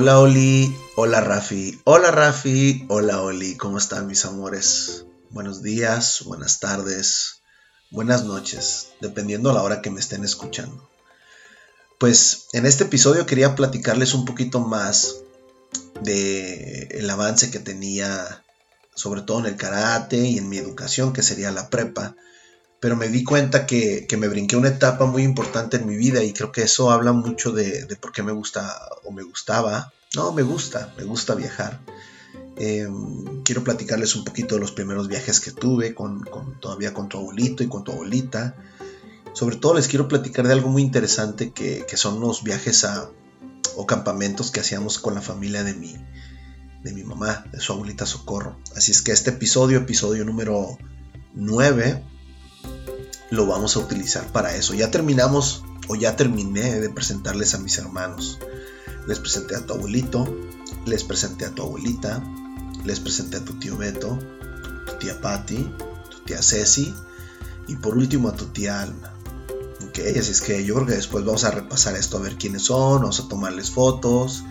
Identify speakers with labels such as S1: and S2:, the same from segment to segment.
S1: Hola Oli, hola Rafi, hola Rafi, hola Oli, ¿cómo están mis amores? Buenos días, buenas tardes, buenas noches, dependiendo a la hora que me estén escuchando. Pues en este episodio quería platicarles un poquito más de el avance que tenía, sobre todo en el karate y en mi educación, que sería la prepa. Pero me di cuenta que, me brinqué una etapa muy importante en mi vida y creo que eso habla mucho de, por qué me gusta o me gustaba. No, me gusta, me gusta viajar. Em, quiero platicarles un poquito de los primeros viajes que tuve con, todavía con tu abuelito y con tu abuelita sobre todo les quiero platicar de algo muy interesante que, son los viajes a, o campamentos que hacíamos con la familia de mi, de mi mamá, de su abuelita Socorro. Así es que este episodio, episodio número 9, lo vamos a utilizar para eso. Ya terminamos o ya terminé de presentarles a mis hermanos. Les presenté a tu abuelito, les presenté a tu abuelita, les presenté a tu tío Beto, tu tía Patty, tu tía Ceci y por último a tu tía Alma. Ok, así es que yo creo que después vamos a repasar esto a ver quiénes son, vamos a tomarles fotos.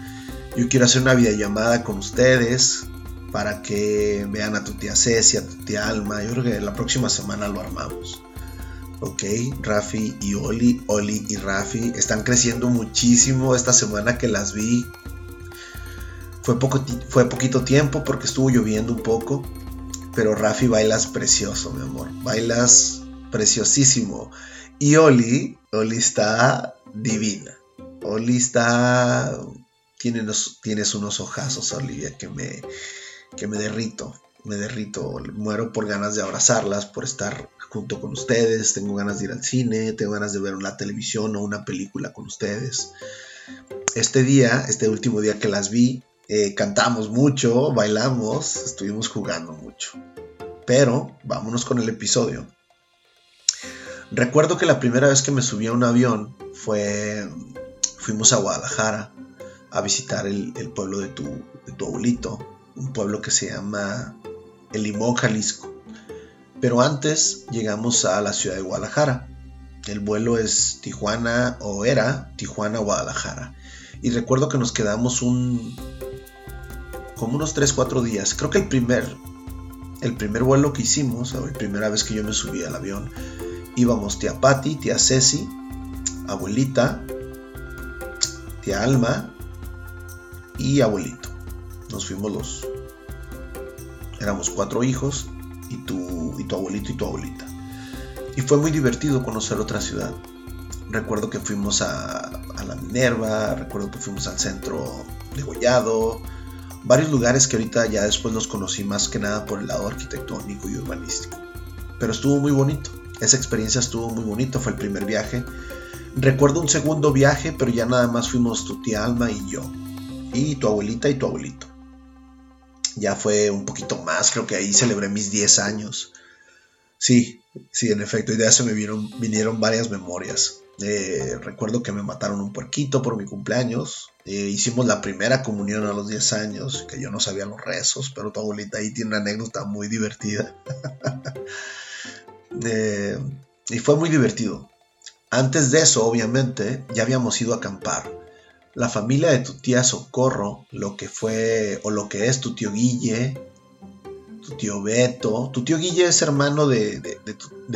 S1: Yo quiero hacer una videollamada con ustedes para que vean a tu tía Ceci, a tu tía Alma. Yo creo que la próxima semana lo armamos. Ok, Rafi y Oli, Oli y Rafi están creciendo muchísimo esta semana que las vi. Fue, poco, fue poquito tiempo porque estuvo lloviendo un poco. Pero Rafi bailas precioso, mi amor. Bailas preciosísimo. Y Oli, Oli está divina. Oli está... Tienes, tienes unos ojazos, Olivia, que me, que me derrito. Me derrito. Muero por ganas de abrazarlas, por estar junto con ustedes. Tengo ganas de ir al cine, tengo ganas de ver una televisión o una película con ustedes. Este día, este último día que las vi, eh, cantamos mucho, bailamos, estuvimos jugando mucho. Pero vámonos con el episodio. Recuerdo que la primera vez que me subí a un avión fue, fuimos a Guadalajara a visitar el, pueblo de tu, de tu, abuelito, un pueblo que se llama El Limón, Jalisco. Pero antes llegamos a la ciudad de Guadalajara. El vuelo es Tijuana o era Tijuana, Guadalajara. Y recuerdo que nos quedamos un como unos 3, 4 días. Creo que el primer el primer vuelo que hicimos, o la primera vez que yo me subí al avión, íbamos tía Patti, tía Ceci, abuelita, tía Alma y abuelito. Nos fuimos los... Éramos cuatro hijos y tu, y tu abuelito y tu abuelita. Y fue muy divertido conocer otra ciudad. Recuerdo que fuimos a, a la Minerva, recuerdo que fuimos al centro de Gollado, varios lugares que ahorita ya después los conocí más que nada por el lado arquitectónico y urbanístico. Pero estuvo muy bonito. Esa experiencia estuvo muy bonita, fue el primer viaje. Recuerdo un segundo viaje, pero ya nada más fuimos tu tía Alma y yo. Y tu abuelita y tu abuelito. Ya fue un poquito más, creo que ahí celebré mis 10 años. Sí, sí, en efecto, y de eso me vinieron varias memorias. Eh, recuerdo que me mataron un puerquito por mi cumpleaños. Eh, hicimos la primera comunión a los 10 años, que yo no sabía los rezos, pero tu abuelita ahí tiene una anécdota muy divertida. Eh, y fue muy divertido. Antes de eso, obviamente, ya habíamos ido a acampar. La familia de tu tía Socorro, lo que fue o lo que es tu tío Guille, tu tío Beto. Tu tío Guille es hermano de,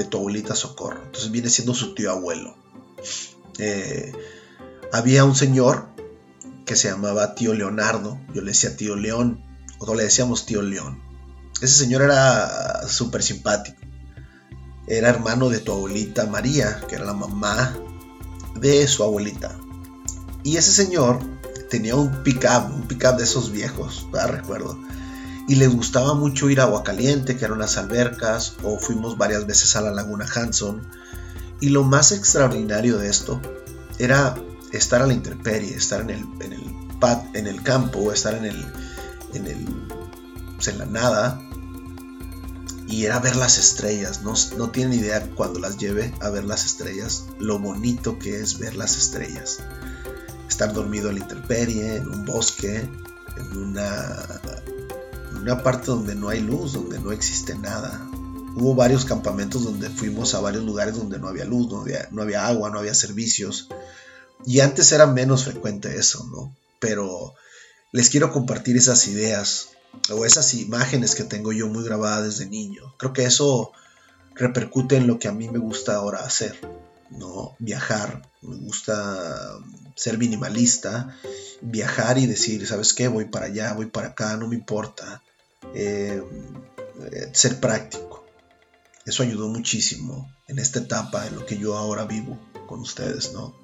S1: tu, abuelita Socorro, entonces viene siendo su tío abuelo. Eh, había un señor que se llamaba tío Leonardo, yo le decía tío León, o le decíamos tío León. Ese señor era súper simpático era hermano de tu abuelita María, que era la mamá de su abuelita. Y ese señor tenía un pick-up, un pick-up de esos viejos, recuerdo. Y le gustaba mucho ir a Agua Caliente, que eran unas albercas, o fuimos varias veces a la Laguna Hanson. Y lo más extraordinario de esto era estar a la intemperie, estar en el, en el, en el campo, estar en el, en el, pues, en la nada, y era ver las estrellas. No, no tienen idea cuando las lleve a ver las estrellas, lo bonito que es ver las estrellas. Estar dormido en la intemperie, en un bosque, en una, una parte donde no hay luz, donde no existe nada. Hubo varios campamentos donde fuimos a varios lugares donde no había luz, no había, no había agua, no había servicios. Y antes era menos frecuente eso, ¿no? Pero les quiero compartir esas ideas o esas imágenes que tengo yo muy grabadas desde niño. Creo que eso repercute en lo que a mí me gusta ahora hacer, ¿no? Viajar, me gusta ser minimalista, viajar y decir, ¿sabes qué? Voy para allá, voy para acá, no me importa. Eh, ser práctico. Eso ayudó muchísimo en esta etapa en lo que yo ahora vivo con ustedes, ¿no?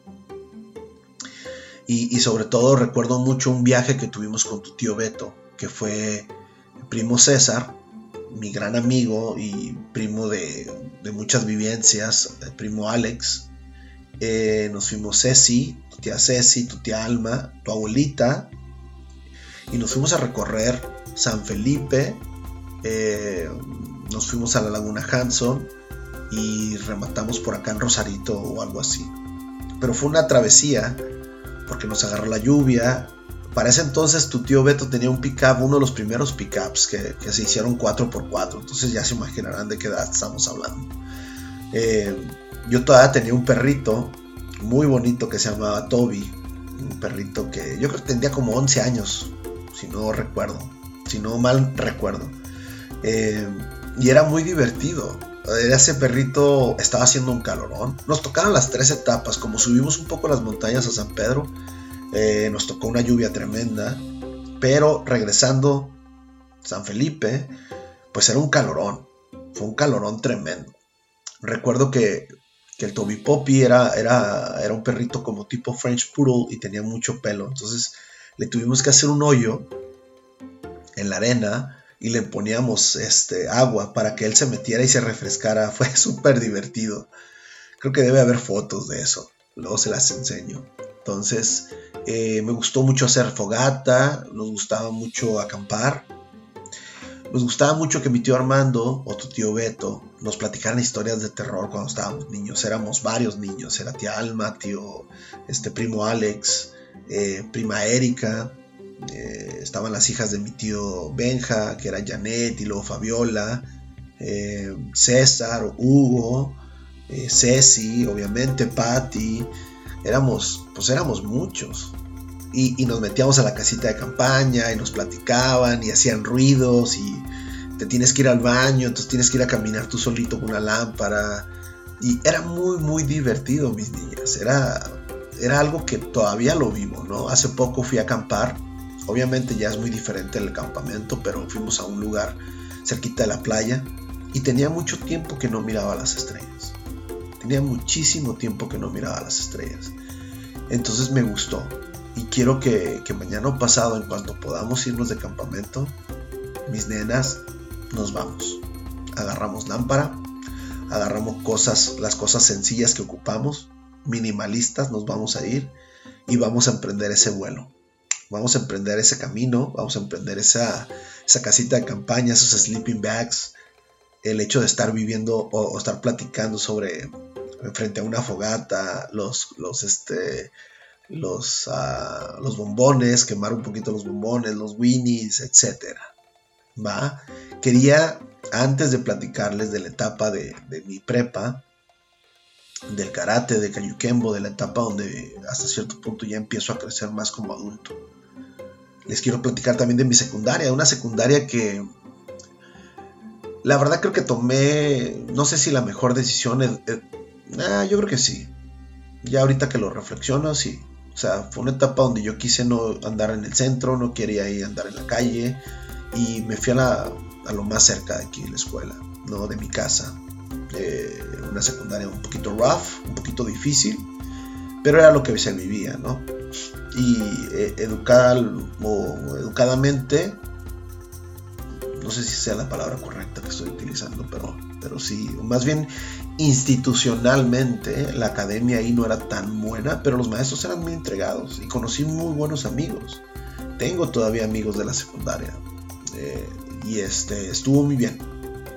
S1: Y, sobre todo recuerdo mucho un viaje que tuvimos con tu tío Beto, que fue primo César, mi gran amigo y primo de, muchas vivencias, el primo Alex. Eh, nos fuimos Ceci, tu tía Ceci, tu tía Alma, tu abuelita, y nos fuimos a recorrer San Felipe, eh, nos fuimos a la Laguna Hanson y rematamos por acá en Rosarito o algo así. Pero fue una travesía porque nos agarró la lluvia. Para ese entonces tu tío Beto tenía un pickup, uno de los primeros pickups que, que se hicieron 4x4, entonces ya se imaginarán de qué edad estamos hablando. Eh, yo todavía tenía un perrito muy bonito que se llamaba Toby, un perrito que yo creo que tendría como 11 años, si no recuerdo, si no mal recuerdo. Eh, y era muy divertido. Ese perrito estaba haciendo un calorón. Nos tocaron las tres etapas. Como subimos un poco las montañas a San Pedro, eh, nos tocó una lluvia tremenda. Pero regresando San Felipe, pues era un calorón. Fue un calorón tremendo. Recuerdo que, el Toby Poppy era, era, era un perrito como tipo French Poodle y tenía mucho pelo. Entonces le tuvimos que hacer un hoyo en la arena y le poníamos este, agua para que él se metiera y se refrescara. Fue súper divertido. Creo que debe haber fotos de eso. Luego se las enseño. Entonces, eh, me gustó mucho hacer fogata, nos gustaba mucho acampar. Nos gustaba mucho que mi tío Armando o tu tío Beto nos platicaran historias de terror cuando estábamos niños. Éramos varios niños. Era tía Alma, tío, este primo Alex, eh, prima Erika, eh, estaban las hijas de mi tío Benja, que era Janet y luego Fabiola, César, Hugo, Ceci, obviamente, Patty. Éramos, pues éramos muchos. Y, nos metíamos a la casita de campaña y nos platicaban y hacían ruidos y te tienes que ir al baño, entonces tienes que ir a caminar tú solito con una lámpara. Y era muy, muy divertido, mis niñas. Era, era algo que todavía lo vivo, ¿no? Hace poco fui a acampar Obviamente ya es muy diferente el campamento, pero fuimos a un lugar cerquita de la playa y tenía mucho tiempo que no miraba las estrellas. Tenía muchísimo tiempo que no miraba las estrellas. Entonces me gustó y quiero que, mañana o pasado, en cuanto podamos irnos de campamento, mis nenas, nos vamos. Agarramos lámpara, agarramos cosas, las cosas sencillas que ocupamos, minimalistas, nos vamos a ir y vamos a emprender ese vuelo vamos a emprender ese camino, vamos a emprender esa, esa casita de campaña, esos sleeping bags, el hecho de estar viviendo o, estar platicando sobre frente a una fogata, los, los, este, los, ah, los bombones, quemar un poquito los bombones, los winnies, etc. ¿Va? Quería, antes de platicarles de la etapa de, de mi prepa, del karate, de Kayukembo, de la etapa donde hasta cierto punto ya empiezo a crecer más como adulto les quiero platicar también de mi secundaria, una secundaria que la verdad creo que tomé, no sé si la mejor decisión, eh, yo creo que sí, ya ahorita que lo reflexiono, sí, o sea, fue una etapa donde yo quise no andar en el centro, no quería ir a andar en la calle y me fui a, lo más cerca de aquí, la escuela, ¿no? De mi casa. Eh, una secundaria un poquito rough, un poquito difícil, pero era lo que se vivía, ¿no? y eh, educar o educadamente, no sé si sea la palabra correcta que estoy utilizando, pero, pero sí, más bien institucionalmente la academia ahí no era tan buena, pero los maestros eran muy entregados y conocí muy buenos amigos. Tengo todavía amigos de la secundaria eh, y este estuvo muy bien,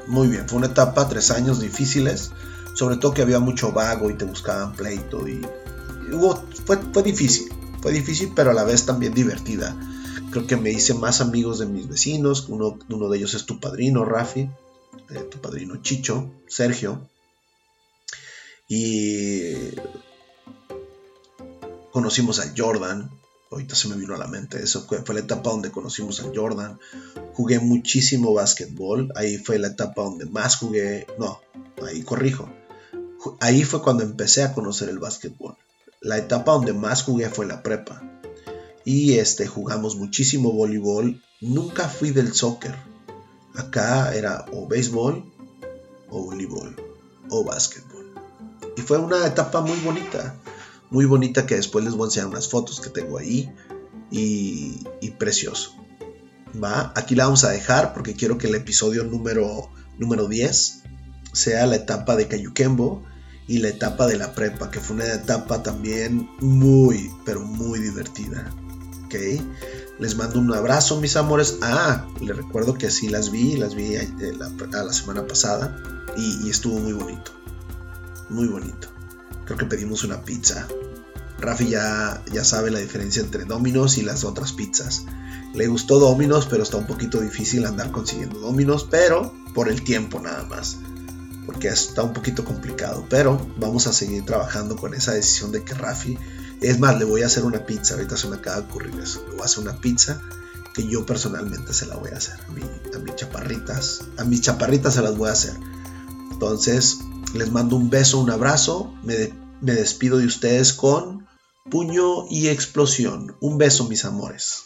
S1: muy bien. Fue una etapa, tres años difíciles, sobre todo que había mucho vago y te buscaban pleito y, fue, fue difícil fue difícil, pero a la vez también divertida. Creo que me hice más amigos de mis vecinos. Uno, uno de ellos es tu padrino, Rafi. Eh, tu padrino Chicho, Sergio. Y conocimos a Jordan. ahorita se me vino a la mente, eso fue, fue la etapa donde conocimos a Jordan, jugué muchísimo básquetbol, ahí fue la etapa donde más jugué, no, ahí corrijo, ahí fue cuando empecé a conocer el básquetbol. La etapa donde más jugué fue la prepa. Y este jugamos muchísimo voleibol. Nunca fui del soccer. Acá era o béisbol o voleibol o básquetbol. Y fue una etapa muy bonita. Muy bonita que después les voy a enseñar unas fotos que tengo ahí. Y, y precioso. ¿Va? Aquí la vamos a dejar porque quiero que el episodio número, número 10 sea la etapa de Cayuquembo y la etapa de la prepa, que fue una etapa también muy, pero muy divertida. ¿Ok? Les mando un abrazo, mis amores. Ah, les recuerdo que sí las vi, las vi a la, semana pasada y, estuvo muy bonito. Muy bonito. Creo que pedimos una pizza. Rafi ya, ya sabe la diferencia entre Dominos y las otras pizzas. Le gustó Dominos, pero está un poquito difícil andar consiguiendo Dominos, pero por el tiempo nada más porque está un poquito complicado, pero vamos a seguir trabajando con esa decisión de que Rafi, es más, le voy a hacer una pizza, ahorita se me acaba de ocurrir eso, le voy a hacer una pizza que yo personalmente se la voy a hacer, a, mis chaparritas, a mis chaparritas se las voy a hacer. Entonces, les mando un beso, un abrazo, me, me despido de ustedes con puño y explosión. Un beso, mis amores.